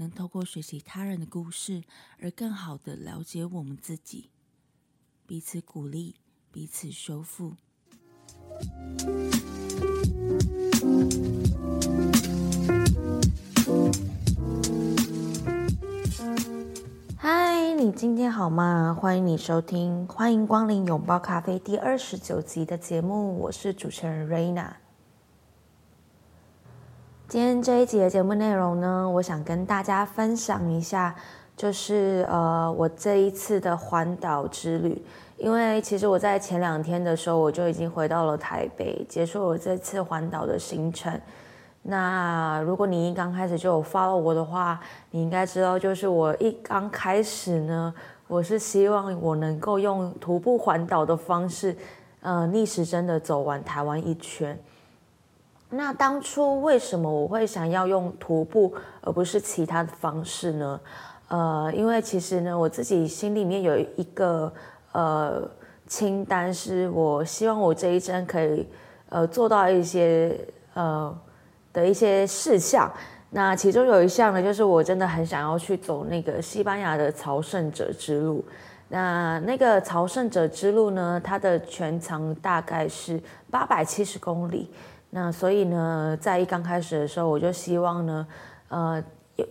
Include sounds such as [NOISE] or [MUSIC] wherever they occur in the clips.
能透过学习他人的故事，而更好的了解我们自己，彼此鼓励，彼此修复。嗨，你今天好吗？欢迎你收听，欢迎光临拥抱咖啡第二十九集的节目，我是主持人瑞娜。今天这一集的节目内容呢，我想跟大家分享一下，就是呃，我这一次的环岛之旅。因为其实我在前两天的时候，我就已经回到了台北，结束了这次环岛的行程。那如果你一刚开始就有 follow 我的话，你应该知道，就是我一刚开始呢，我是希望我能够用徒步环岛的方式，呃，逆时针的走完台湾一圈。那当初为什么我会想要用徒步而不是其他的方式呢？呃，因为其实呢，我自己心里面有一个呃清单，是我希望我这一生可以呃做到一些呃的一些事项。那其中有一项呢，就是我真的很想要去走那个西班牙的朝圣者之路。那那个朝圣者之路呢，它的全长大概是八百七十公里。那所以呢，在一刚开始的时候，我就希望呢，呃，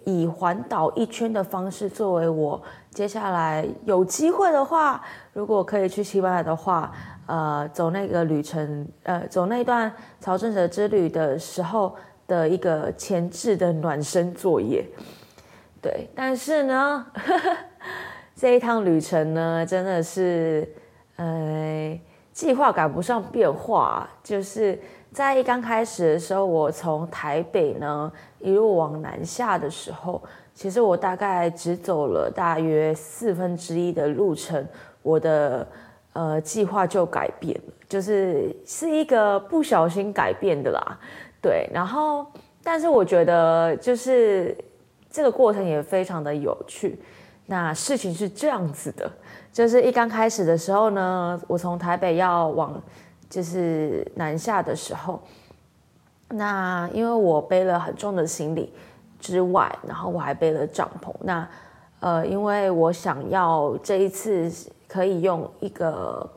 以环岛一圈的方式作为我接下来有机会的话，如果可以去西班牙的话，呃，走那个旅程，呃，走那段朝圣者之旅的时候的一个前置的暖身作业。对，但是呢，[LAUGHS] 这一趟旅程呢，真的是，呃，计划赶不上变化，就是。在一刚开始的时候，我从台北呢一路往南下的时候，其实我大概只走了大约四分之一的路程，我的呃计划就改变了，就是是一个不小心改变的啦。对，然后但是我觉得就是这个过程也非常的有趣。那事情是这样子的，就是一刚开始的时候呢，我从台北要往。就是南下的时候，那因为我背了很重的行李之外，然后我还背了帐篷。那呃，因为我想要这一次可以用一个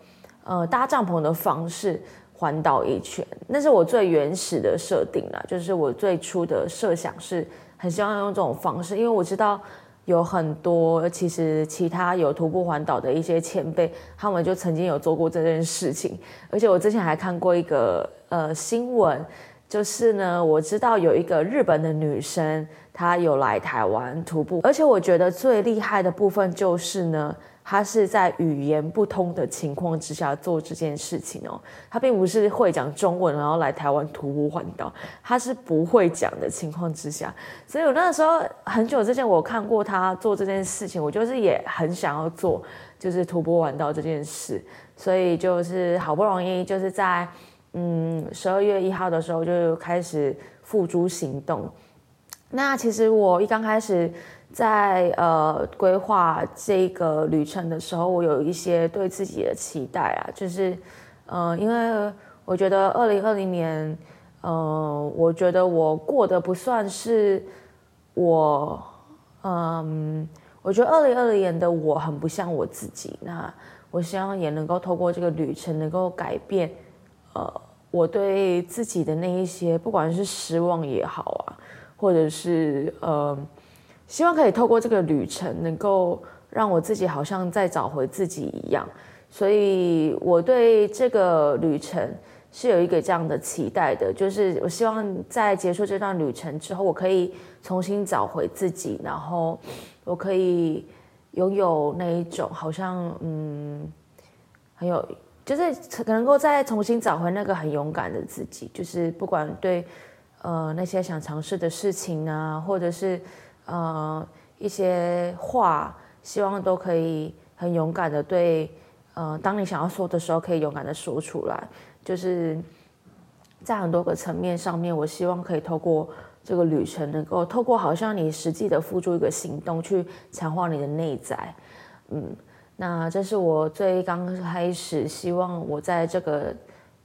呃搭帐篷的方式环岛一圈，那是我最原始的设定了，就是我最初的设想是很希望用这种方式，因为我知道。有很多其实其他有徒步环岛的一些前辈，他们就曾经有做过这件事情，而且我之前还看过一个呃新闻，就是呢我知道有一个日本的女生，她有来台湾徒步，而且我觉得最厉害的部分就是呢。他是在语言不通的情况之下做这件事情哦，他并不是会讲中文，然后来台湾徒步环岛，他是不会讲的情况之下，所以我那时候很久之前我看过他做这件事情，我就是也很想要做，就是徒步环岛这件事，所以就是好不容易就是在嗯十二月一号的时候就开始付诸行动，那其实我一刚开始。在呃规划这个旅程的时候，我有一些对自己的期待啊，就是，呃，因为我觉得二零二零年，呃，我觉得我过得不算是我，嗯，我觉得二零二零年的我很不像我自己。那我希望也能够透过这个旅程，能够改变，呃，我对自己的那一些，不管是失望也好啊，或者是呃。希望可以透过这个旅程，能够让我自己好像再找回自己一样，所以我对这个旅程是有一个这样的期待的，就是我希望在结束这段旅程之后，我可以重新找回自己，然后我可以拥有那一种好像嗯，很有，就是可能够再重新找回那个很勇敢的自己，就是不管对呃那些想尝试的事情啊，或者是。呃，一些话希望都可以很勇敢的对，呃，当你想要说的时候，可以勇敢的说出来。就是在很多个层面上面，我希望可以透过这个旅程，能够透过好像你实际的付出一个行动，去强化你的内在。嗯，那这是我最刚开始希望我在这个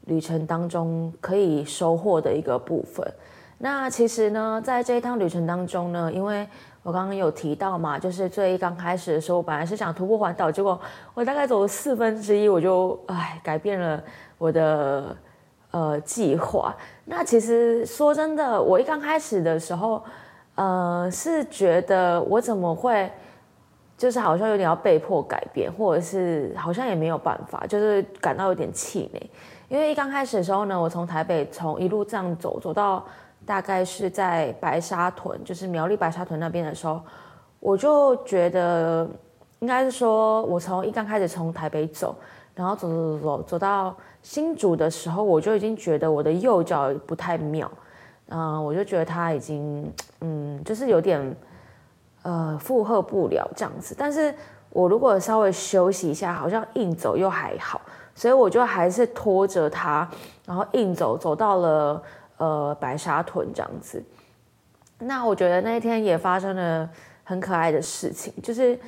旅程当中可以收获的一个部分。那其实呢，在这一趟旅程当中呢，因为我刚刚有提到嘛，就是最刚开始的时候，我本来是想徒步环岛，结果我大概走了四分之一，我就唉改变了我的呃计划。那其实说真的，我一刚开始的时候，呃，是觉得我怎么会，就是好像有点要被迫改变，或者是好像也没有办法，就是感到有点气馁。因为一刚开始的时候呢，我从台北从一路这样走走到。大概是在白沙屯，就是苗栗白沙屯那边的时候，我就觉得，应该是说，我从一刚开始从台北走，然后走走走走走到新竹的时候，我就已经觉得我的右脚不太妙，嗯，我就觉得它已经，嗯，就是有点，呃，负荷不了这样子。但是我如果稍微休息一下，好像硬走又还好，所以我就还是拖着它，然后硬走走到了。呃，白沙屯这样子，那我觉得那一天也发生了很可爱的事情，就是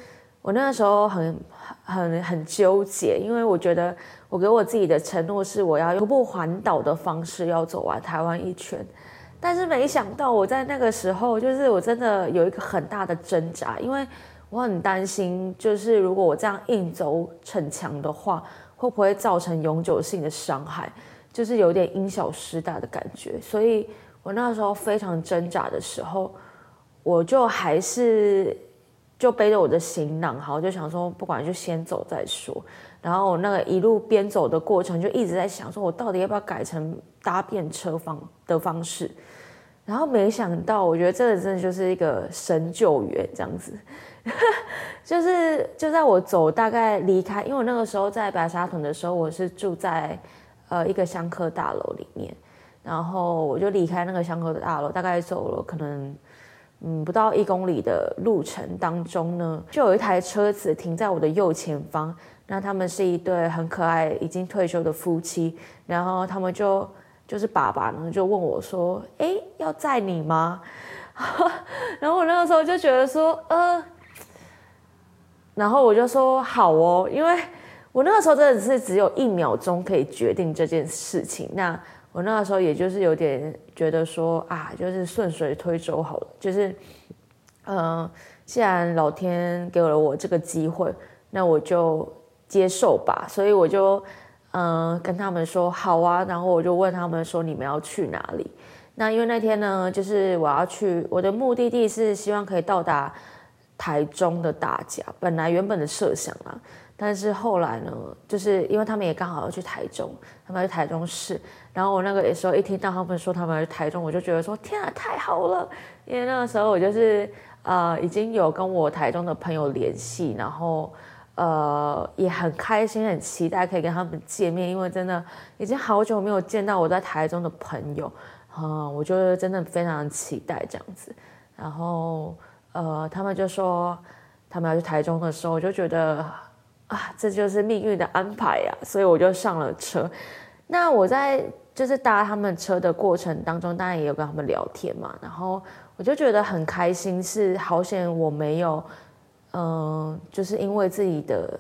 我那个时候很很很纠结，因为我觉得我给我自己的承诺是我要用徒步环岛的方式要走完台湾一圈，但是没想到我在那个时候，就是我真的有一个很大的挣扎，因为我很担心，就是如果我这样硬走逞强的话，会不会造成永久性的伤害？就是有点因小失大的感觉，所以我那时候非常挣扎的时候，我就还是就背着我的行囊，好，就想说不管就先走再说。然后我那个一路边走的过程，就一直在想说，我到底要不要改成搭便车方的方式？然后没想到，我觉得这个真的就是一个神救援这样子，[LAUGHS] 就是就在我走大概离开，因为我那个时候在白沙屯的时候，我是住在。呃，一个香客大楼里面，然后我就离开那个香客的大楼，大概走了可能嗯不到一公里的路程当中呢，就有一台车子停在我的右前方。那他们是一对很可爱、已经退休的夫妻，然后他们就就是爸爸呢就问我说：“哎，要载你吗？” [LAUGHS] 然后我那个时候就觉得说：“呃。”然后我就说：“好哦，因为。”我那个时候真的是只有一秒钟可以决定这件事情，那我那个时候也就是有点觉得说啊，就是顺水推舟好了，就是，嗯，既然老天给了我这个机会，那我就接受吧。所以我就嗯跟他们说好啊，然后我就问他们说你们要去哪里？那因为那天呢，就是我要去我的目的地是希望可以到达台中的大甲，本来原本的设想啊。但是后来呢，就是因为他们也刚好要去台中，他们要去台中市。然后我那个时候一听到他们说他们要去台中，我就觉得说天啊，太好了！因为那个时候我就是呃已经有跟我台中的朋友联系，然后呃也很开心、很期待可以跟他们见面，因为真的已经好久没有见到我在台中的朋友，嗯，我就真的非常期待这样子。然后呃他们就说他们要去台中的时候，我就觉得。啊，这就是命运的安排呀！所以我就上了车。那我在就是搭他们车的过程当中，当然也有跟他们聊天嘛。然后我就觉得很开心，是好险我没有，嗯，就是因为自己的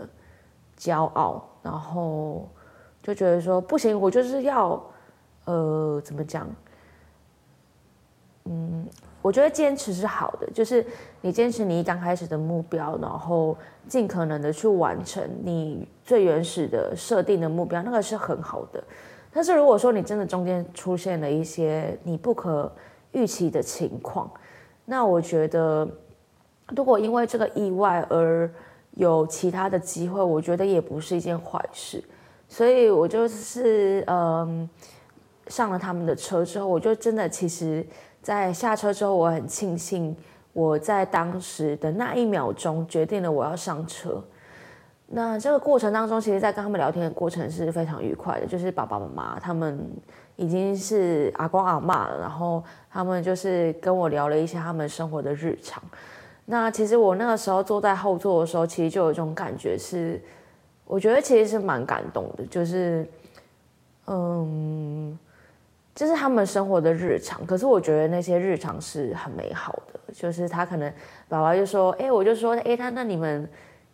骄傲，然后就觉得说不行，我就是要，呃，怎么讲？嗯。我觉得坚持是好的，就是你坚持你刚开始的目标，然后尽可能的去完成你最原始的设定的目标，那个是很好的。但是如果说你真的中间出现了一些你不可预期的情况，那我觉得如果因为这个意外而有其他的机会，我觉得也不是一件坏事。所以我就是嗯上了他们的车之后，我就真的其实。在下车之后，我很庆幸我在当时的那一秒钟决定了我要上车。那这个过程当中，其实，在跟他们聊天的过程是非常愉快的。就是爸爸妈妈他们已经是阿公阿妈了，然后他们就是跟我聊了一些他们生活的日常。那其实我那个时候坐在后座的时候，其实就有一种感觉是，我觉得其实是蛮感动的，就是，嗯，这是他们生活的日常。可是我觉得那些日常是很美好的，就是他可能爸爸就说，哎，我就说，哎，他那你们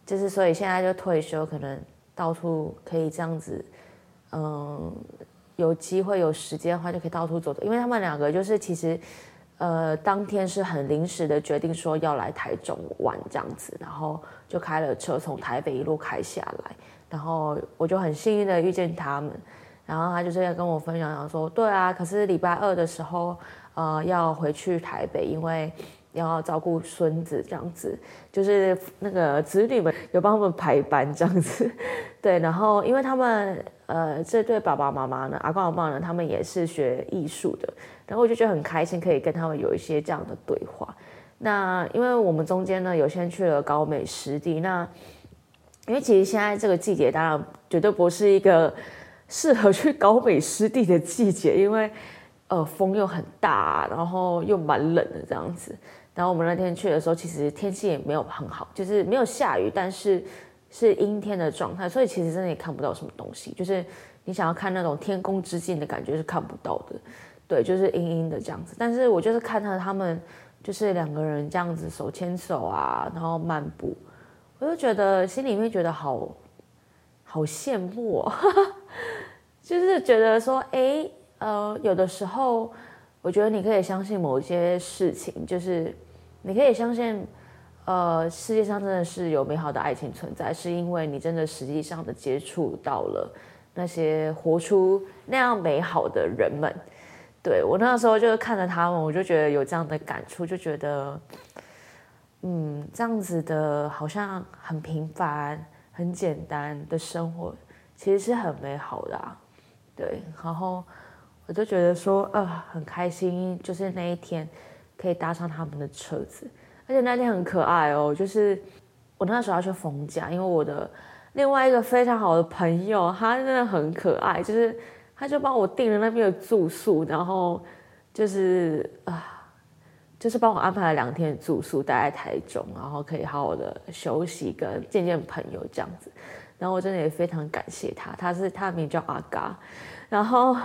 就是所以现在就退休，可能到处可以这样子，嗯，有机会有时间的话就可以到处走走，因为他们两个就是其实。呃，当天是很临时的决定，说要来台中玩这样子，然后就开了车从台北一路开下来，然后我就很幸运的遇见他们，然后他就这样跟我分享，讲说，对啊，可是礼拜二的时候，呃，要回去台北，因为要照顾孙子这样子，就是那个子女们有帮他们排班这样子，[LAUGHS] 对，然后因为他们。呃，这对爸爸妈妈呢，阿公阿妈呢，他们也是学艺术的，然后我就觉得很开心，可以跟他们有一些这样的对话。那因为我们中间呢，有先去了高美湿地，那因为其实现在这个季节，当然绝对不是一个适合去高美湿地的季节，[LAUGHS] 因为呃风又很大，然后又蛮冷的这样子。然后我们那天去的时候，其实天气也没有很好，就是没有下雨，但是。是阴天的状态，所以其实真的也看不到什么东西。就是你想要看那种天空之境的感觉是看不到的，对，就是阴阴的这样子。但是我就是看到他们就是两个人这样子手牵手啊，然后漫步，我就觉得心里面觉得好好羡慕，哦，[LAUGHS] 就是觉得说，哎，呃，有的时候我觉得你可以相信某一些事情，就是你可以相信。呃，世界上真的是有美好的爱情存在，是因为你真的实际上的接触到了那些活出那样美好的人们。对我那时候就是看着他们，我就觉得有这样的感触，就觉得，嗯，这样子的好像很平凡、很简单的生活，其实是很美好的。啊。对，然后我就觉得说，呃，很开心，就是那一天可以搭上他们的车子。而且那天很可爱哦，就是我那时候要去逢甲，因为我的另外一个非常好的朋友，他真的很可爱，就是他就帮我订了那边的住宿，然后就是啊，就是帮我安排了两天住宿，待在台中，然后可以好好的休息跟见见朋友这样子。然后我真的也非常感谢他，他是他的名叫阿嘎，然后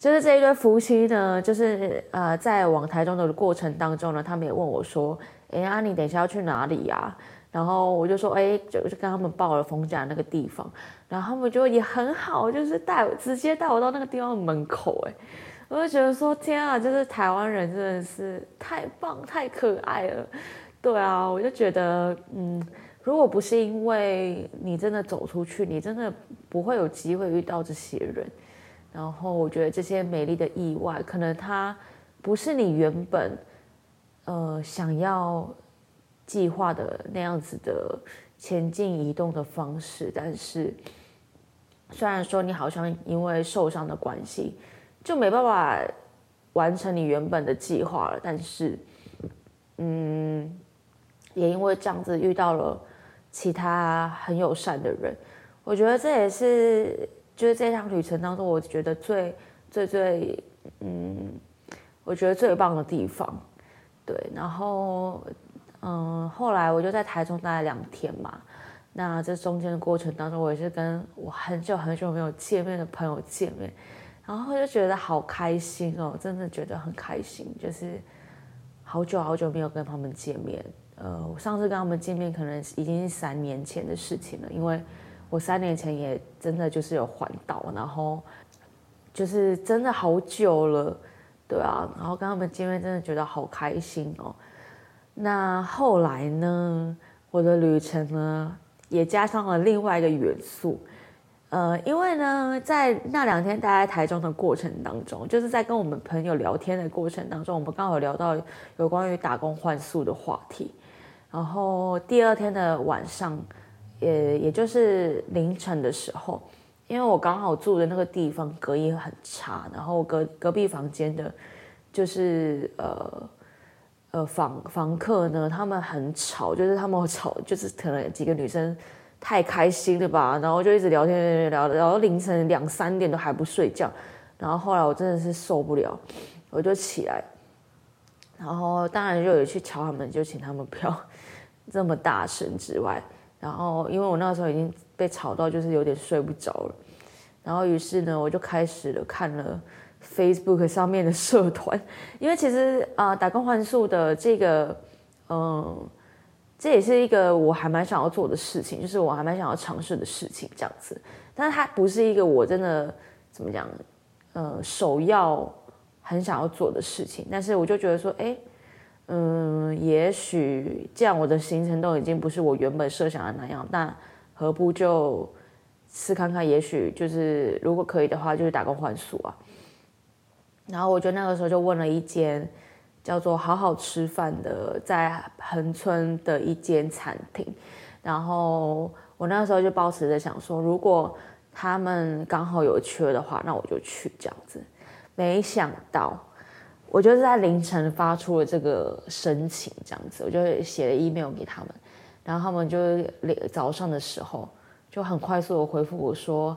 就是这一对夫妻呢，就是呃在往台中的过程当中呢，他们也问我说。哎呀，你等一下要去哪里呀？然后我就说，哎，就就跟他们报了封家那个地方，然后他们就也很好，就是带我直接带我到那个地方门口，哎，我就觉得说，天啊，就是台湾人真的是太棒太可爱了，对啊，我就觉得，嗯，如果不是因为你真的走出去，你真的不会有机会遇到这些人，然后我觉得这些美丽的意外，可能它不是你原本。呃，想要计划的那样子的前进移动的方式，但是虽然说你好像因为受伤的关系就没办法完成你原本的计划了，但是，嗯，也因为这样子遇到了其他很友善的人，我觉得这也是就是这趟旅程当中，我觉得最最最，嗯，我觉得最棒的地方。对，然后，嗯，后来我就在台中待了两天嘛。那这中间的过程当中，我也是跟我很久很久没有见面的朋友见面，然后就觉得好开心哦，真的觉得很开心，就是好久好久没有跟他们见面。呃，我上次跟他们见面可能已经是三年前的事情了，因为我三年前也真的就是有环岛，然后就是真的好久了。对啊，然后跟他们见面真的觉得好开心哦。那后来呢，我的旅程呢也加上了另外一个元素，呃，因为呢在那两天待在台中的过程当中，就是在跟我们朋友聊天的过程当中，我们刚好聊到有关于打工换宿的话题。然后第二天的晚上，也也就是凌晨的时候。因为我刚好住的那个地方隔音很差，然后隔隔壁房间的，就是呃呃房房客呢，他们很吵，就是他们吵，就是可能几个女生太开心了吧，然后就一直聊天聊聊到凌晨两三点都还不睡觉，然后后来我真的是受不了，我就起来，然后当然就有去敲他们，就请他们不要 [LAUGHS] 这么大声之外，然后因为我那时候已经被吵到，就是有点睡不着了，然后于是呢，我就开始了看了 Facebook 上面的社团，因为其实啊，打工换宿的这个，嗯，这也是一个我还蛮想要做的事情，就是我还蛮想要尝试的事情，这样子，但是它不是一个我真的怎么讲，呃，首要很想要做的事情，但是我就觉得说，哎。嗯，也许这样我的行程都已经不是我原本设想的那样，那何不就试看看？也许就是如果可以的话，就是打工换宿啊。然后我就那个时候就问了一间叫做“好好吃饭”的，在横村的一间餐厅。然后我那时候就抱持着想说，如果他们刚好有缺的话，那我就去这样子。没想到。我就是在凌晨发出了这个申请，这样子，我就写了 email 给他们，然后他们就早上的时候就很快速的回复我说：“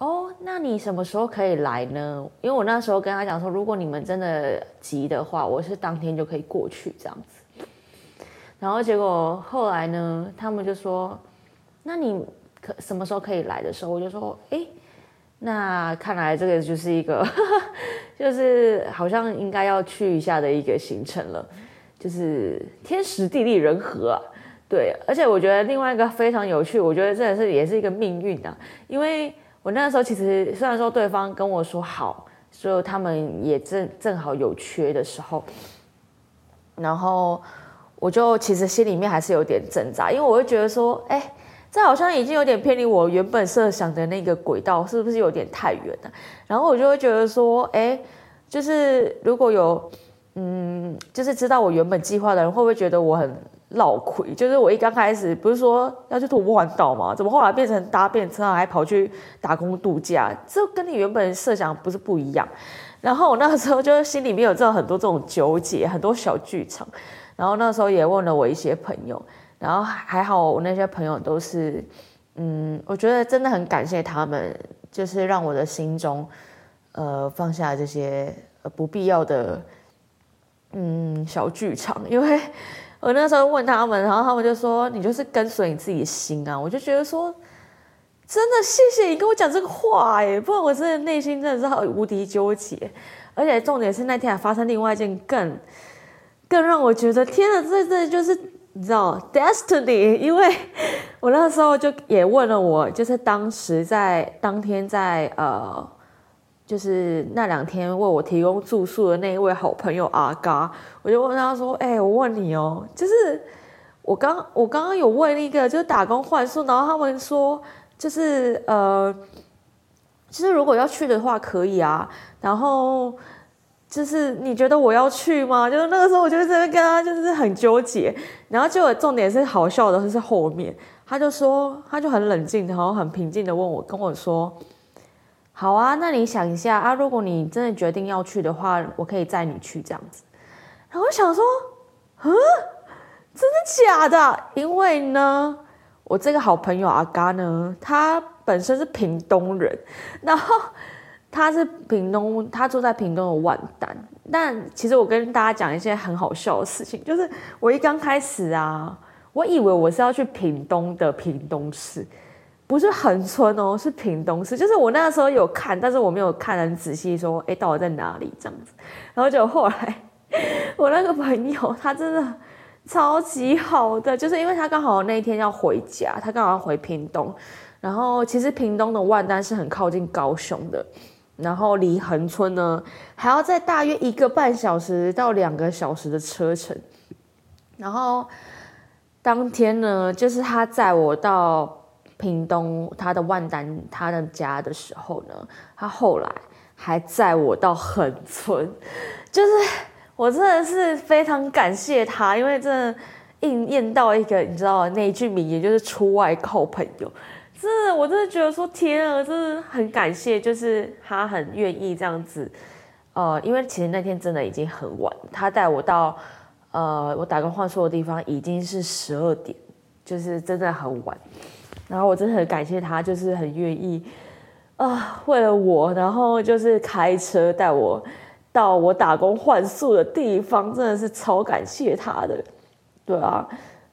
哦，那你什么时候可以来呢？”因为我那时候跟他讲说，如果你们真的急的话，我是当天就可以过去这样子。然后结果后来呢，他们就说：“那你可什么时候可以来的时候？”我就说：“哎。”那看来这个就是一个，[LAUGHS] 就是好像应该要去一下的一个行程了，就是天时地利人和啊，对，而且我觉得另外一个非常有趣，我觉得真的是也是一个命运啊，因为我那时候其实虽然说对方跟我说好，所以他们也正正好有缺的时候，然后我就其实心里面还是有点挣扎，因为我会觉得说，哎。这好像已经有点偏离我原本设想的那个轨道，是不是有点太远了？然后我就会觉得说，哎，就是如果有，嗯，就是知道我原本计划的人，会不会觉得我很闹亏？就是我一刚开始不是说要去徒步环岛吗？怎么后来变成搭便车，还跑去打工度假？这跟你原本设想不是不一样？然后我那个时候就心里面有这很多这种纠结，很多小剧场。然后那时候也问了我一些朋友。然后还好，我那些朋友都是，嗯，我觉得真的很感谢他们，就是让我的心中，呃，放下这些不必要的，嗯，小剧场。因为我那时候问他们，然后他们就说：“你就是跟随你自己心啊。”我就觉得说，真的谢谢你跟我讲这个话，哎，不然我真的内心真的是无敌纠结。而且重点是那天还发生另外一件更，更让我觉得天啊，这这就是。你知道 destiny，因为我那时候就也问了我，就是当时在当天在呃，就是那两天为我提供住宿的那一位好朋友阿嘎，我就问他说：“哎，我问你哦，就是我刚我刚刚有问一个，就是打工换宿，然后他们说就是呃，其实如果要去的话可以啊，然后。”就是你觉得我要去吗？就是那个时候，我就在那跟他就是很纠结。然后结果重点是好笑的是后面，他就说，他就很冷静，然后很平静的问我，跟我说：“好啊，那你想一下啊，如果你真的决定要去的话，我可以载你去这样子。”然后我想说：“嗯，真的假的？因为呢，我这个好朋友阿嘎呢，他本身是屏东人，然后。”他是屏东，他住在屏东的万丹。但其实我跟大家讲一些很好笑的事情，就是我一刚开始啊，我以为我是要去屏东的屏东市，不是横村哦，是屏东市。就是我那个时候有看，但是我没有看很仔细，说哎，到底在哪里这样子。然后就后来，[LAUGHS] 我那个朋友他真的超级好的，就是因为他刚好那一天要回家，他刚好要回屏东。然后其实屏东的万丹是很靠近高雄的。然后离横村呢，还要再大约一个半小时到两个小时的车程。然后当天呢，就是他载我到屏东他的万丹他的家的时候呢，他后来还载我到横村，[LAUGHS] 就是我真的是非常感谢他，因为真的应验到一个你知道那一句名言，就是出外靠朋友。是，我真的觉得说天啊，真的很感谢，就是他很愿意这样子，呃，因为其实那天真的已经很晚，他带我到，呃，我打工换宿的地方已经是十二点，就是真的很晚，然后我真的很感谢他，就是很愿意，啊，为了我，然后就是开车带我到我打工换宿的地方，真的是超感谢他的，对啊。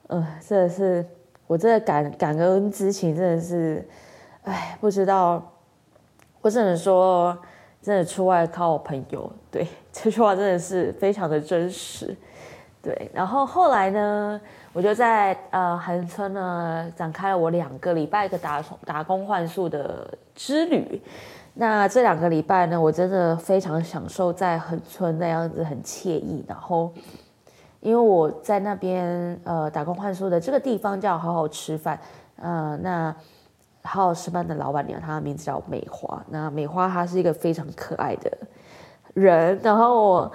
嗯，真的是，我真的感感恩之情真的是，哎，不知道，我只能说，真的出外靠我朋友，对 [LAUGHS] 这句话真的是非常的真实，对。然后后来呢，我就在呃横村呢展开了我两个礼拜的打打工换宿的之旅。那这两个礼拜呢，我真的非常享受在横村那样子很惬意，然后。因为我在那边呃打工换宿的这个地方叫好好吃饭，呃，那好好吃饭的老板娘她的名字叫美花，那美花她是一个非常可爱的人，然后我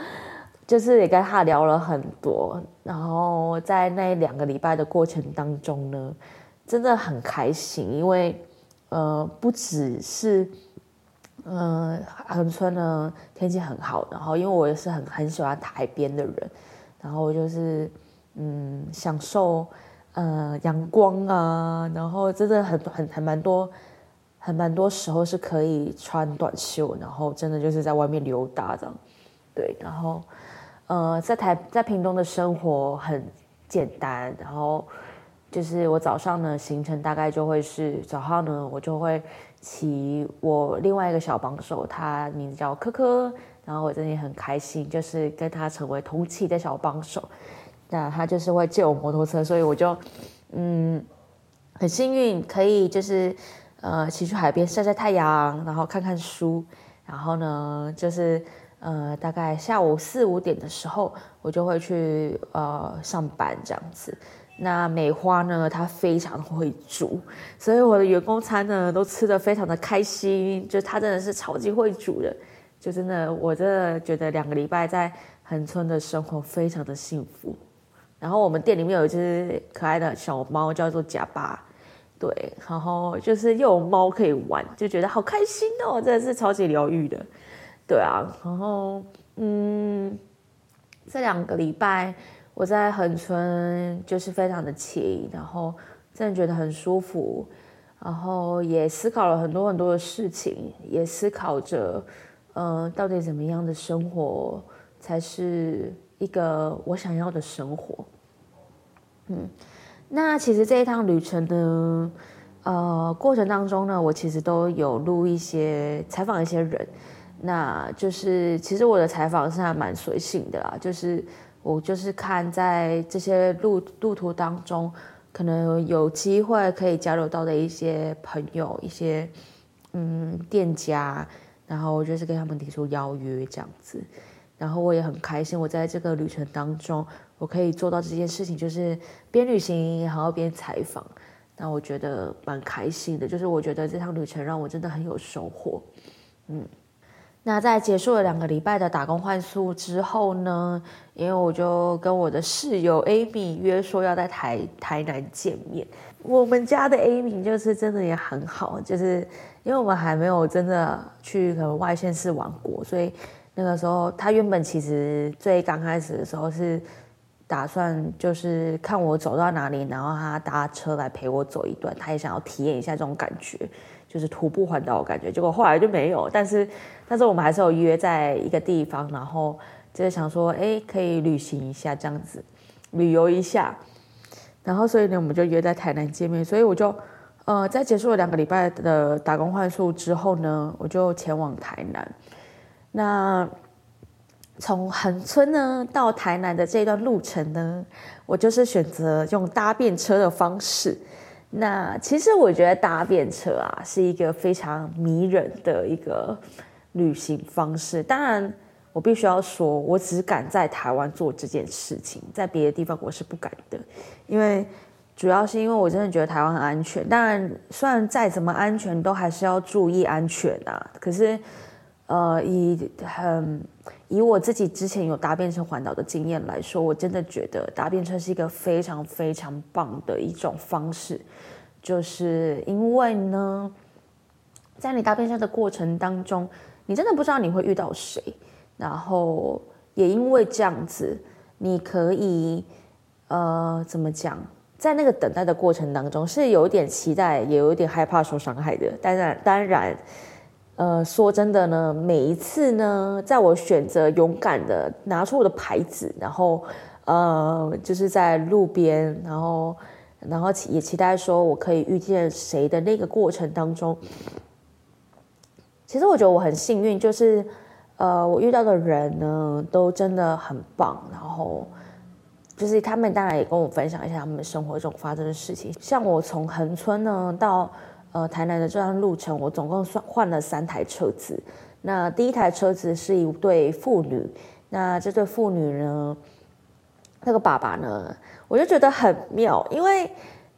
就是也跟她聊了很多，然后在那两个礼拜的过程当中呢，真的很开心，因为呃不只是嗯横村呢天气很好，然后因为我也是很很喜欢海边的人。然后就是，嗯，享受，呃，阳光啊，然后真的很很很蛮多，很蛮多时候是可以穿短袖，然后真的就是在外面溜达这样，对，然后，呃，在台在屏东的生活很简单，然后就是我早上呢行程大概就会是早上呢我就会骑我另外一个小帮手，他名字叫科科。然后我真的很开心，就是跟他成为同期的小帮手。那他就是会借我摩托车，所以我就嗯很幸运可以就是呃骑去海边晒晒太阳，然后看看书。然后呢，就是呃大概下午四五点的时候，我就会去呃上班这样子。那美花呢，她非常会煮，所以我的员工餐呢都吃的非常的开心。就她真的是超级会煮的。就真的，我真的觉得两个礼拜在横村的生活非常的幸福。然后我们店里面有一只可爱的小猫，叫做贾巴，对，然后就是又有猫可以玩，就觉得好开心哦，真的是超级疗愈的，对啊。然后，嗯，这两个礼拜我在横村就是非常的惬意，然后真的觉得很舒服，然后也思考了很多很多的事情，也思考着。呃，到底怎么样的生活才是一个我想要的生活？嗯，那其实这一趟旅程呢，呃，过程当中呢，我其实都有录一些采访一些人，那就是其实我的采访是还蛮随性的啦，就是我就是看在这些路路途当中，可能有机会可以交流到的一些朋友，一些嗯店家。然后我就是跟他们提出邀约这样子，然后我也很开心，我在这个旅程当中，我可以做到这件事情，就是边旅行然后边采访，那我觉得蛮开心的，就是我觉得这趟旅程让我真的很有收获，嗯。那在结束了两个礼拜的打工换宿之后呢，因为我就跟我的室友 Amy 约说要在台台南见面。我们家的 Amy 就是真的也很好，就是因为我们还没有真的去可能外县市玩过，所以那个时候他原本其实最刚开始的时候是打算就是看我走到哪里，然后他搭车来陪我走一段，他也想要体验一下这种感觉。就是徒步环岛的感觉，结果后来就没有。但是，但是我们还是有约在一个地方，然后就是想说，哎，可以旅行一下这样子，旅游一下。然后，所以呢，我们就约在台南见面。所以我就，呃，在结束了两个礼拜的打工换宿之后呢，我就前往台南。那从横村呢到台南的这段路程呢，我就是选择用搭便车的方式。那其实我觉得搭便车啊是一个非常迷人的一个旅行方式。当然，我必须要说，我只敢在台湾做这件事情，在别的地方我是不敢的。因为主要是因为我真的觉得台湾很安全。当然，虽然再怎么安全，都还是要注意安全啊。可是，呃，以很以我自己之前有搭便车环岛的经验来说，我真的觉得搭便车是一个非常非常棒的一种方式。就是因为呢，在你搭便车的过程当中，你真的不知道你会遇到谁，然后也因为这样子，你可以呃怎么讲，在那个等待的过程当中是有一点期待，也有一点害怕受伤害的。当然，当然，呃，说真的呢，每一次呢，在我选择勇敢的拿出我的牌子，然后呃，就是在路边，然后，然后也期待说我可以遇见谁的那个过程当中，其实我觉得我很幸运，就是呃，我遇到的人呢都真的很棒，然后就是他们当然也跟我分享一下他们生活中发生的事情，像我从横村呢到呃台南的这段路程，我总共算换了三台车子。那第一台车子是一对父女，那这对父女呢，那个爸爸呢，我就觉得很妙，因为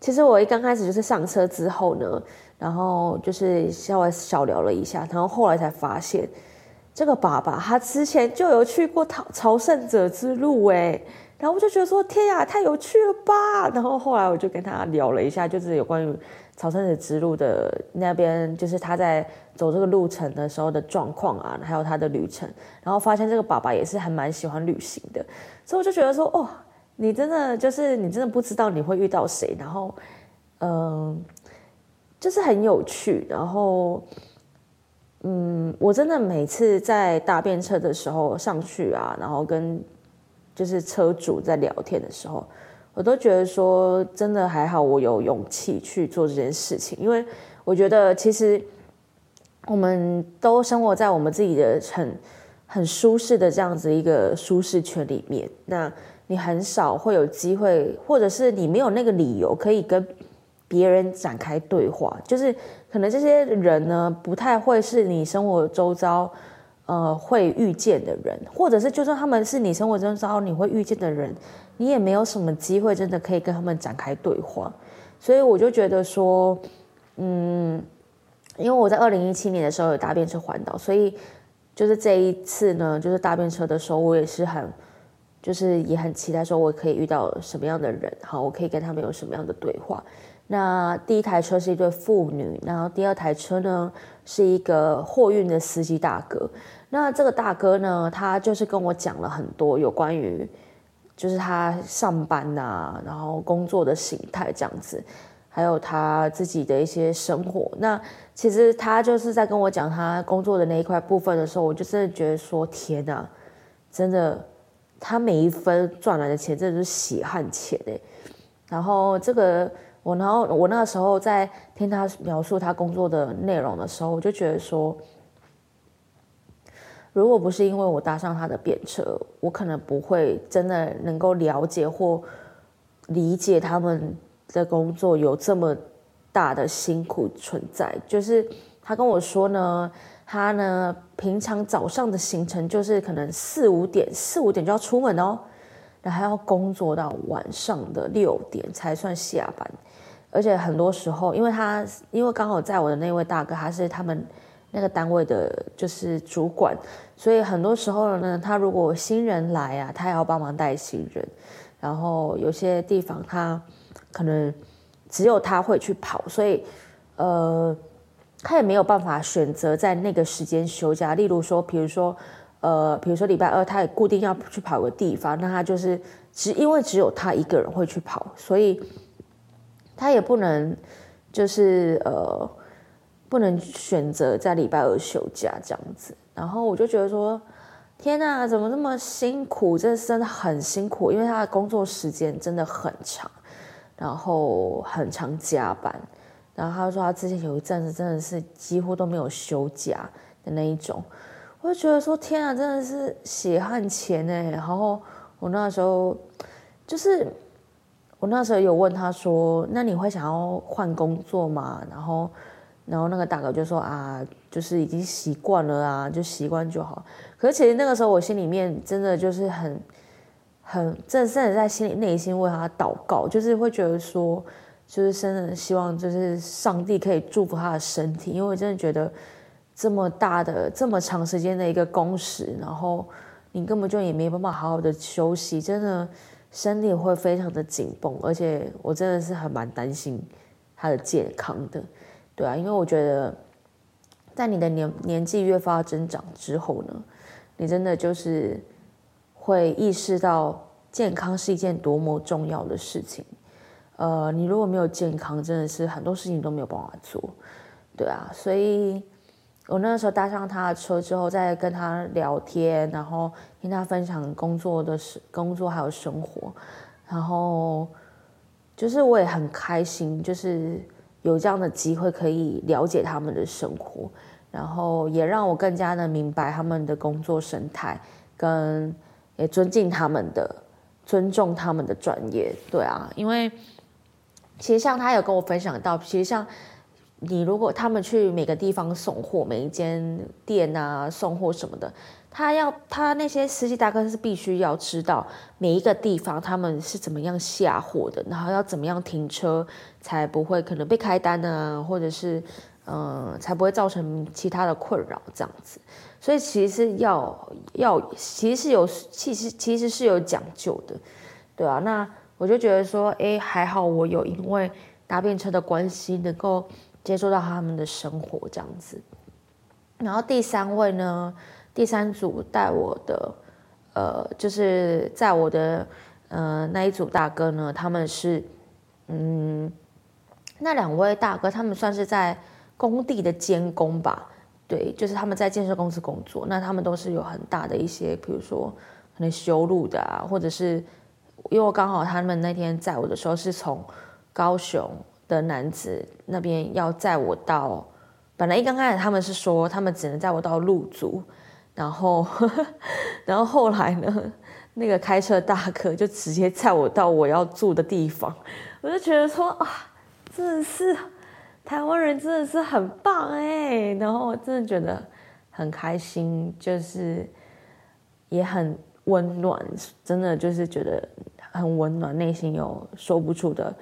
其实我一刚开始就是上车之后呢，然后就是稍微小聊了一下，然后后来才发现，这个爸爸他之前就有去过朝朝圣者之路哎，然后我就觉得说天呀，太有趣了吧，然后后来我就跟他聊了一下，就是有关于。朝圣者之路的那边，就是他在走这个路程的时候的状况啊，还有他的旅程，然后发现这个爸爸也是还蛮喜欢旅行的，所以我就觉得说，哦，你真的就是你真的不知道你会遇到谁，然后，嗯，就是很有趣，然后，嗯，我真的每次在搭便车的时候上去啊，然后跟就是车主在聊天的时候。我都觉得说，真的还好，我有勇气去做这件事情，因为我觉得其实我们都生活在我们自己的很很舒适的这样子一个舒适圈里面，那你很少会有机会，或者是你没有那个理由可以跟别人展开对话，就是可能这些人呢，不太会是你生活周遭呃会遇见的人，或者是就算他们是你生活周遭你会遇见的人。你也没有什么机会真的可以跟他们展开对话，所以我就觉得说，嗯，因为我在二零一七年的时候有搭便车环岛，所以就是这一次呢，就是搭便车的时候，我也是很，就是也很期待说我可以遇到什么样的人，好，我可以跟他们有什么样的对话。那第一台车是一对父女，然后第二台车呢是一个货运的司机大哥。那这个大哥呢，他就是跟我讲了很多有关于。就是他上班呐，然后工作的形态这样子，还有他自己的一些生活。那其实他就是在跟我讲他工作的那一块部分的时候，我就真的觉得说天呐，真的，他每一分赚来的钱真的是血汗钱哎。然后这个我，然后我那个时候在听他描述他工作的内容的时候，我就觉得说。如果不是因为我搭上他的便车，我可能不会真的能够了解或理解他们的工作有这么大的辛苦存在。就是他跟我说呢，他呢平常早上的行程就是可能四五点四五点就要出门哦，然后还要工作到晚上的六点才算下班，而且很多时候，因为他因为刚好在我的那位大哥，他是他们。那个单位的就是主管，所以很多时候呢，他如果新人来啊，他也要帮忙带新人。然后有些地方他可能只有他会去跑，所以呃，他也没有办法选择在那个时间休假。例如说，比如说呃，比如说礼拜二他也固定要去跑个地方，那他就是只因为只有他一个人会去跑，所以他也不能就是呃。不能选择在礼拜二休假这样子，然后我就觉得说，天哪，怎么这么辛苦？这真的很辛苦，因为他的工作时间真的很长，然后很常加班。然后他说他之前有一阵子真的是几乎都没有休假的那一种，我就觉得说，天啊，真的是血汗钱哎。然后我那时候就是我那时候有问他说，那你会想要换工作吗？然后。然后那个大哥就说啊，就是已经习惯了啊，就习惯就好。可是其实那个时候我心里面真的就是很很真正的在心里内心为他祷告，就是会觉得说，就是真的希望就是上帝可以祝福他的身体，因为我真的觉得这么大的这么长时间的一个工时，然后你根本就也没办法好好的休息，真的身体会非常的紧绷，而且我真的是很蛮担心他的健康的。对啊，因为我觉得，在你的年年纪越发增长之后呢，你真的就是会意识到健康是一件多么重要的事情。呃，你如果没有健康，真的是很多事情都没有办法做。对啊，所以我那个时候搭上他的车之后，再跟他聊天，然后听他分享工作的事、工作还有生活，然后就是我也很开心，就是有这样的机会可以了解他们的生活，然后也让我更加的明白他们的工作生态，跟也尊敬他们的、尊重他们的专业。对啊，因为其实像他有跟我分享到，其实像。你如果他们去每个地方送货，每一间店啊送货什么的，他要他那些司机大哥是必须要知道每一个地方他们是怎么样下货的，然后要怎么样停车才不会可能被开单呢，或者是嗯才不会造成其他的困扰这样子。所以其实要要其实是有其实其实是有讲究的，对啊。那我就觉得说，哎，还好我有因为搭便车的关系能够。接触到他们的生活这样子，然后第三位呢，第三组带我的，呃，就是在我的呃那一组大哥呢，他们是，嗯，那两位大哥他们算是在工地的监工吧，对，就是他们在建设公司工作，那他们都是有很大的一些，比如说可能修路的啊，或者是因为我刚好他们那天载我的时候是从高雄。的男子那边要载我到，本来一刚开始他们是说他们只能载我到鹿竹，然后然后后来呢，那个开车大哥就直接载我到我要住的地方，我就觉得说啊，真的是台湾人真的是很棒哎，然后我真的觉得很开心，就是也很温暖，真的就是觉得很温暖，内心有说不出的。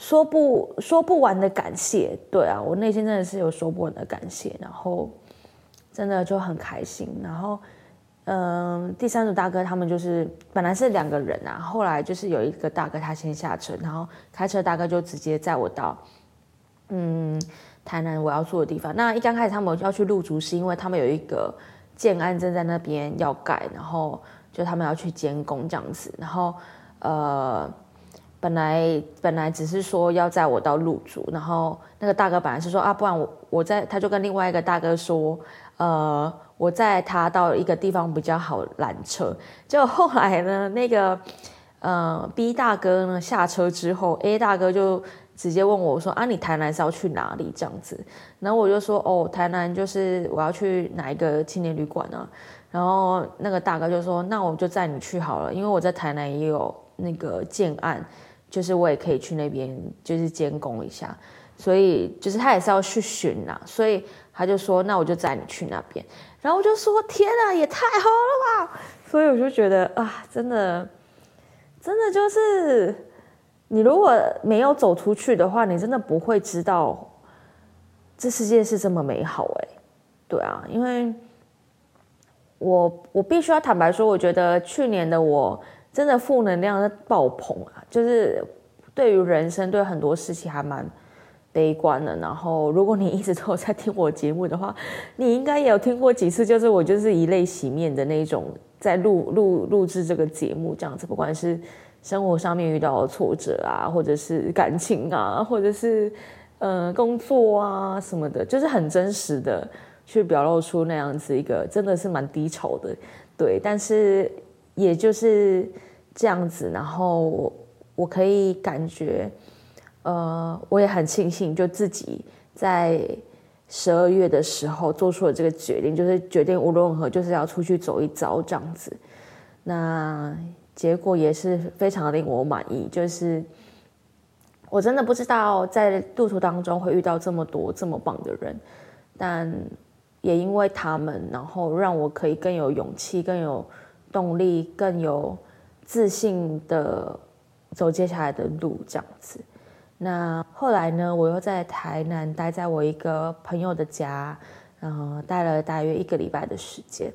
说不说不完的感谢，对啊，我内心真的是有说不完的感谢，然后真的就很开心。然后，嗯，第三组大哥他们就是本来是两个人啊，后来就是有一个大哥他先下车，然后开车大哥就直接载我到，嗯，台南我要住的地方。那一刚开始他们要去入竹，是因为他们有一个建安正在那边要盖，然后就他们要去监工这样子，然后呃。本来本来只是说要载我到入竹，然后那个大哥本来是说啊，不然我我在他就跟另外一个大哥说，呃，我载他到一个地方比较好拦车。就后来呢，那个呃 B 大哥呢下车之后，A 大哥就直接问我说啊，你台南是要去哪里这样子？然后我就说哦，台南就是我要去哪一个青年旅馆呢？然后那个大哥就说那我就载你去好了，因为我在台南也有那个建案。就是我也可以去那边，就是监工一下，所以就是他也是要去巡呐，所以他就说，那我就载你去那边，然后我就说，天啊，也太好了吧！所以我就觉得啊，真的，真的就是，你如果没有走出去的话，你真的不会知道这世界是这么美好哎，对啊，因为我我必须要坦白说，我觉得去年的我。真的负能量爆棚啊！就是对于人生，对很多事情还蛮悲观了。然后，如果你一直都有在听我节目的话，你应该也有听过几次，就是我就是一泪洗面的那种，在录录录制这个节目这样子。不管是生活上面遇到的挫折啊，或者是感情啊，或者是呃工作啊什么的，就是很真实的去表露出那样子一个真的是蛮低潮的。对，但是也就是。这样子，然后我可以感觉，呃，我也很庆幸，就自己在十二月的时候做出了这个决定，就是决定无论如何就是要出去走一遭这样子。那结果也是非常令我满意，就是我真的不知道在路途当中会遇到这么多这么棒的人，但也因为他们，然后让我可以更有勇气、更有动力、更有。自信的走接下来的路，这样子。那后来呢？我又在台南待在我一个朋友的家，然后待了大约一个礼拜的时间。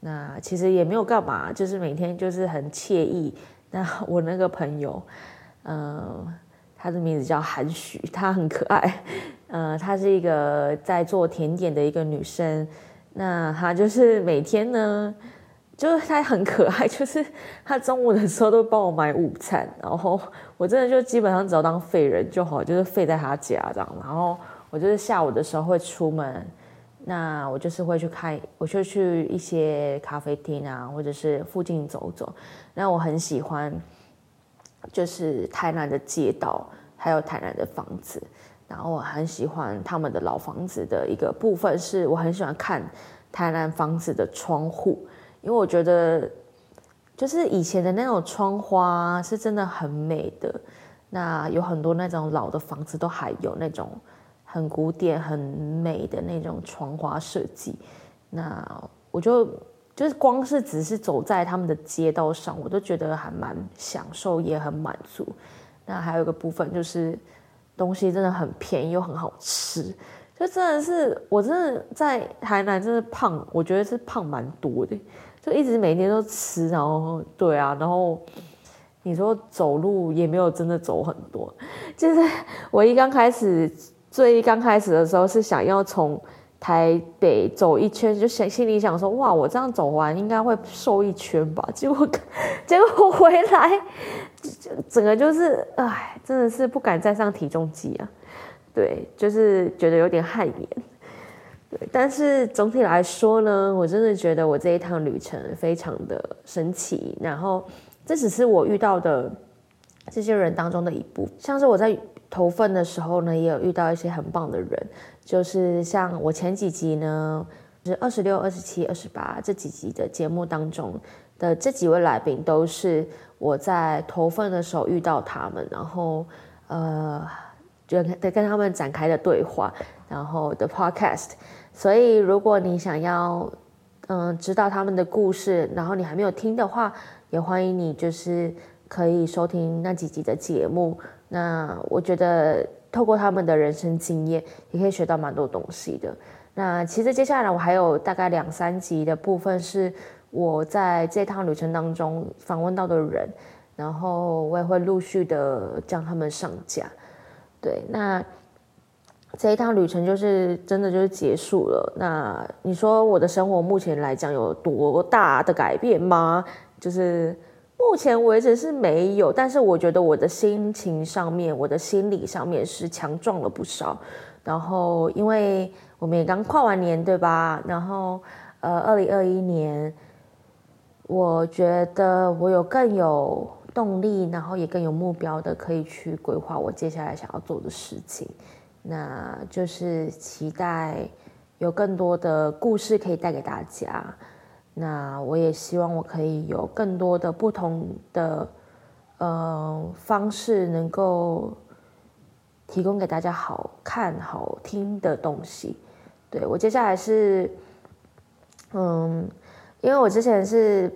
那其实也没有干嘛，就是每天就是很惬意。那我那个朋友，嗯，她的名字叫韩许，她很可爱。嗯，她是一个在做甜点的一个女生。那她就是每天呢。就是他很可爱，[LAUGHS] 就是他中午的时候都帮我买午餐，然后我真的就基本上只要当废人就好，就是废在他家这样。然后我就是下午的时候会出门那我就是会去看，我就去一些咖啡厅啊，或者是附近走走。那我很喜欢，就是台南的街道，还有台南的房子。然后我很喜欢他们的老房子的一个部分，是我很喜欢看台南房子的窗户，因为我觉得就是以前的那种窗花是真的很美的。那有很多那种老的房子都还有那种。很古典、很美的那种窗花设计，那我就就是光是只是走在他们的街道上，我都觉得还蛮享受，也很满足。那还有一个部分就是东西真的很便宜又很好吃，就真的是我真的在台南真的胖，我觉得是胖蛮多的，就一直每天都吃，然后对啊，然后你说走路也没有真的走很多，就是我一刚开始。最刚开始的时候是想要从台北走一圈，就想心里想说，哇，我这样走完应该会瘦一圈吧。结果 [LAUGHS] 结果回来，整个就是哎，真的是不敢再上体重机啊。对，就是觉得有点汗颜。但是总体来说呢，我真的觉得我这一趟旅程非常的神奇。然后这只是我遇到的这些人当中的一部分，像是我在。投份的时候呢，也有遇到一些很棒的人，就是像我前几集呢，就是二十六、二十七、二十八这几集的节目当中的这几位来宾，都是我在投份的时候遇到他们，然后呃，就跟跟他们展开的对话，然后的 podcast。所以如果你想要嗯知道他们的故事，然后你还没有听的话，也欢迎你就是可以收听那几集的节目。那我觉得透过他们的人生经验，也可以学到蛮多东西的。那其实接下来我还有大概两三集的部分是我在这趟旅程当中访问到的人，然后我也会陆续的将他们上架。对，那这一趟旅程就是真的就是结束了。那你说我的生活目前来讲有多大的改变吗？就是。目前为止是没有，但是我觉得我的心情上面，我的心理上面是强壮了不少。然后，因为我们也刚跨完年，对吧？然后，呃，二零二一年，我觉得我有更有动力，然后也更有目标的，可以去规划我接下来想要做的事情。那就是期待有更多的故事可以带给大家。那我也希望我可以有更多的不同的呃方式，能够提供给大家好看好听的东西。对我接下来是，嗯，因为我之前是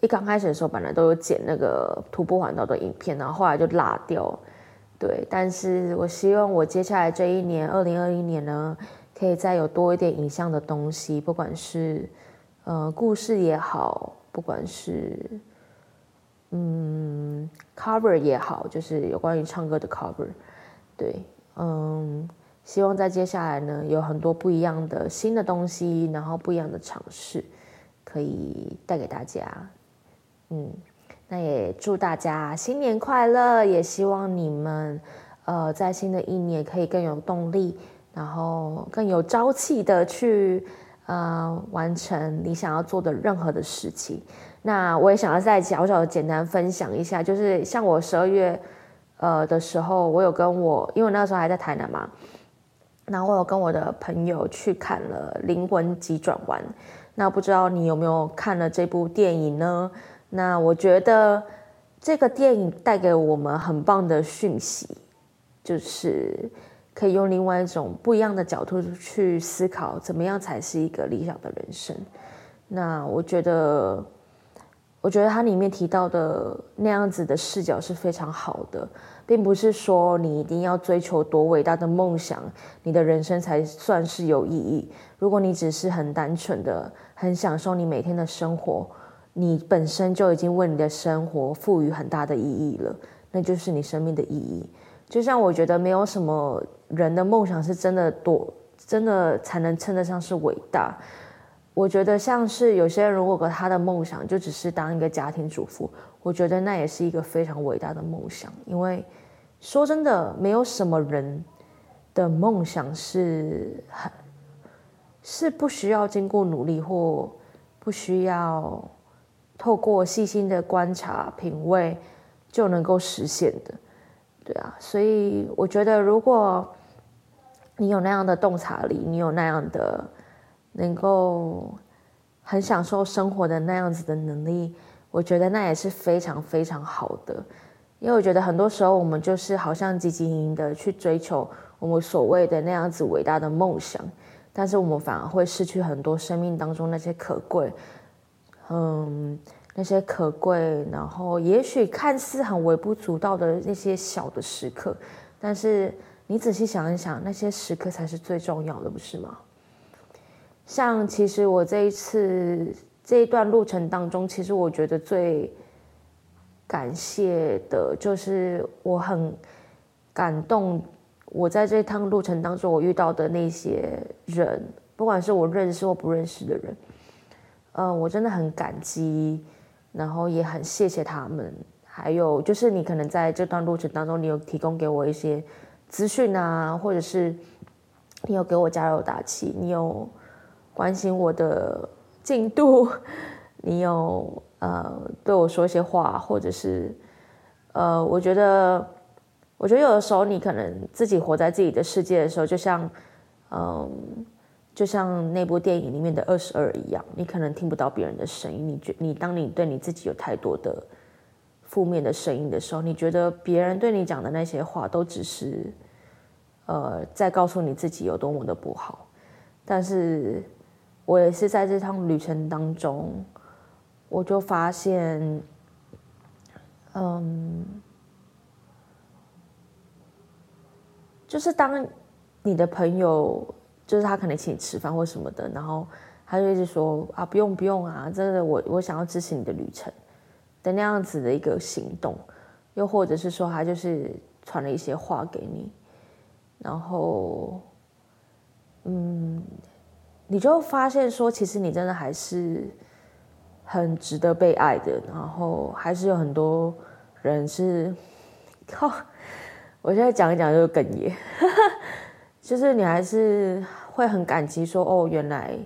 一刚开始的时候，本来都有剪那个徒步环岛的影片，然后后来就落掉。对，但是我希望我接下来这一年，二零二一年呢，可以再有多一点影像的东西，不管是。呃，故事也好，不管是嗯 cover 也好，就是有关于唱歌的 cover，对，嗯，希望在接下来呢，有很多不一样的新的东西，然后不一样的尝试，可以带给大家。嗯，那也祝大家新年快乐，也希望你们呃在新的一年可以更有动力，然后更有朝气的去。呃，完成你想要做的任何的事情。那我也想要再小小的简单分享一下，就是像我十二月呃的时候，我有跟我，因为那时候还在台南嘛，然后我有跟我的朋友去看了《灵魂急转弯》。那不知道你有没有看了这部电影呢？那我觉得这个电影带给我们很棒的讯息，就是。可以用另外一种不一样的角度去思考，怎么样才是一个理想的人生？那我觉得，我觉得它里面提到的那样子的视角是非常好的，并不是说你一定要追求多伟大的梦想，你的人生才算是有意义。如果你只是很单纯的、很享受你每天的生活，你本身就已经为你的生活赋予很大的意义了，那就是你生命的意义。就像我觉得没有什么人的梦想是真的多，真的才能称得上是伟大。我觉得像是有些人如果他的梦想就只是当一个家庭主妇，我觉得那也是一个非常伟大的梦想。因为说真的，没有什么人的梦想是很是不需要经过努力或不需要透过细心的观察品味就能够实现的，对啊，所以我觉得如果你有那样的洞察力，你有那样的能够很享受生活的那样子的能力，我觉得那也是非常非常好的，因为我觉得很多时候我们就是好像汲汲营营的去追求我们所谓的那样子伟大的梦想。但是我们反而会失去很多生命当中那些可贵，嗯，那些可贵，然后也许看似很微不足道的那些小的时刻，但是你仔细想一想，那些时刻才是最重要的，不是吗？像其实我这一次这一段路程当中，其实我觉得最感谢的就是我很感动。我在这趟路程当中，我遇到的那些人，不管是我认识或不认识的人，呃，我真的很感激，然后也很谢谢他们。还有就是你可能在这段路程当中，你有提供给我一些资讯啊，或者是你有给我加油打气，你有关心我的进度，[LAUGHS] 你有呃对我说一些话，或者是呃，我觉得。我觉得有的时候，你可能自己活在自己的世界的时候，就像，嗯，就像那部电影里面的二十二一样，你可能听不到别人的声音。你觉你当你对你自己有太多的负面的声音的时候，你觉得别人对你讲的那些话都只是，呃，在告诉你自己有多么的不好。但是我也是在这趟旅程当中，我就发现，嗯。就是当你的朋友，就是他可能请你吃饭或什么的，然后他就一直说啊，不用不用啊，真的我我想要支持你的旅程的那样子的一个行动，又或者是说他就是传了一些话给你，然后嗯，你就发现说，其实你真的还是很值得被爱的，然后还是有很多人是靠。我现在讲一讲就哽咽，就是你还是会很感激，说哦，原来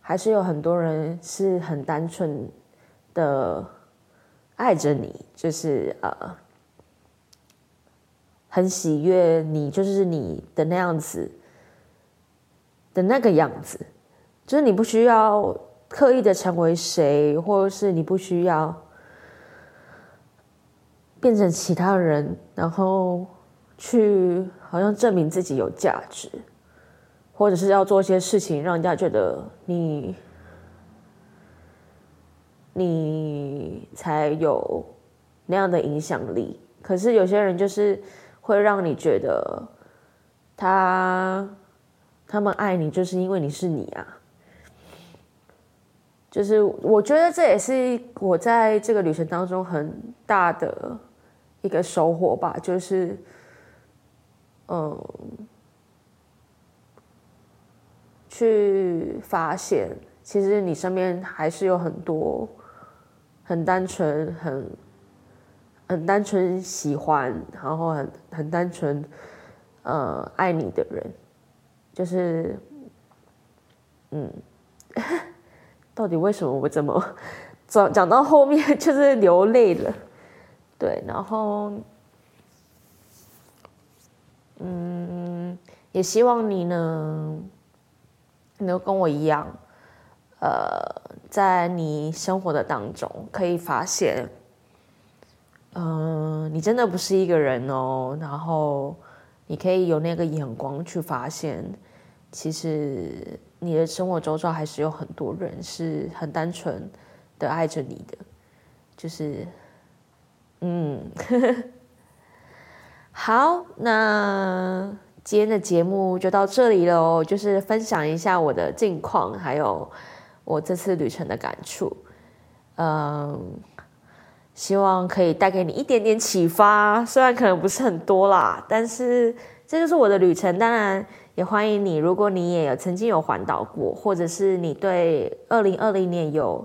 还是有很多人是很单纯的爱着你，就是呃，很喜悦你，就是你的那样子的那个样子，就是你不需要刻意的成为谁，或者是你不需要变成其他人，然后。去好像证明自己有价值，或者是要做一些事情，让人家觉得你你才有那样的影响力。可是有些人就是会让你觉得他他们爱你，就是因为你是你啊。就是我觉得这也是我在这个旅程当中很大的一个收获吧，就是。嗯，去发现，其实你身边还是有很多很单纯、很很单纯喜欢，然后很很单纯呃爱你的人，就是嗯，[LAUGHS] 到底为什么我怎么 [LAUGHS] 讲讲到后面就是流泪了？对，然后。嗯，也希望你呢，能跟我一样，呃，在你生活的当中可以发现，嗯，你真的不是一个人哦。然后你可以有那个眼光去发现，其实你的生活周遭还是有很多人是很单纯的爱着你的，就是，嗯。呵 [LAUGHS] 呵好，那今天的节目就到这里喽，就是分享一下我的近况，还有我这次旅程的感触。嗯，希望可以带给你一点点启发，虽然可能不是很多啦，但是这就是我的旅程。当然，也欢迎你，如果你也有曾经有环岛过，或者是你对二零二零年有。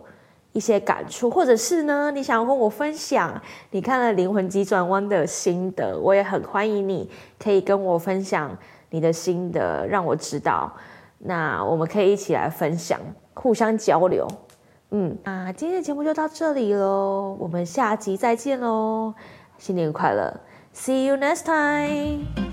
一些感触，或者是呢，你想要跟我分享你看了《灵魂急转弯》的心得，我也很欢迎你可以跟我分享你的心得，让我知道。那我们可以一起来分享，互相交流。嗯，那今天的节目就到这里喽，我们下集再见喽，新年快乐，See you next time。